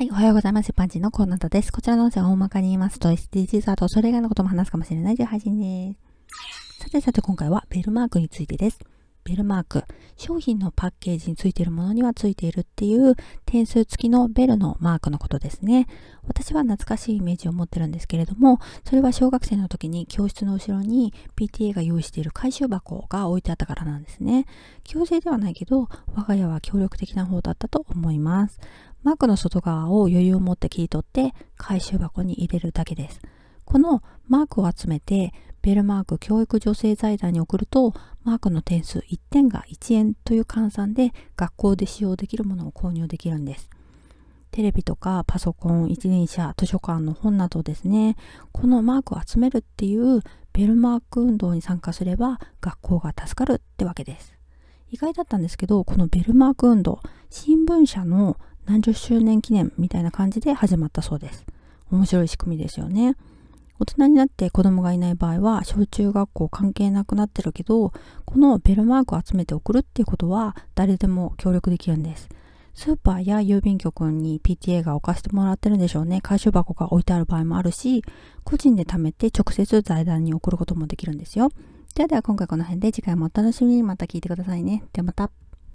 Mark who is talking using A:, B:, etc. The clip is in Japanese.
A: はい、おはようございます。パンチのコーナーです。こちらの音声は大まかに言いますと、SDGs あとそれ以外のことも話すかもしれないという配信です。さてさて今回はベルマークについてです。ベルマーク、商品のパッケージについているものにはついているっていう点数付きのベルのマークのことですね。私は懐かしいイメージを持ってるんですけれども、それは小学生の時に教室の後ろに PTA が用意している回収箱が置いてあったからなんですね。強制ではないけど、我が家は協力的な方だったと思います。マークの外側を余裕を持って切り取って回収箱に入れるだけです。このマークを集めてベルマーク教育女性財団に送るとマークの点数1点が1円という換算で学校で使用できるものを購入できるんです。テレビとかパソコン、一輪車、図書館の本などですね、このマークを集めるっていうベルマーク運動に参加すれば学校が助かるってわけです。意外だったんですけど、このベルマーク運動、新聞社の何十周年記念みたいな感じで始まったそうです。面白い仕組みですよね。大人になって子供がいない場合は小中学校関係なくなってるけどこのベルマークを集めて送るっていうことは誰でも協力できるんです。スーパーや郵便局に PTA が置かせてもらってるんでしょうね。回収箱が置いてある場合もあるし個人で貯めて直接財団に送ることもできるんですよ。ではでは今回この辺で次回もお楽しみに。また聞いてくださいね。ではまた。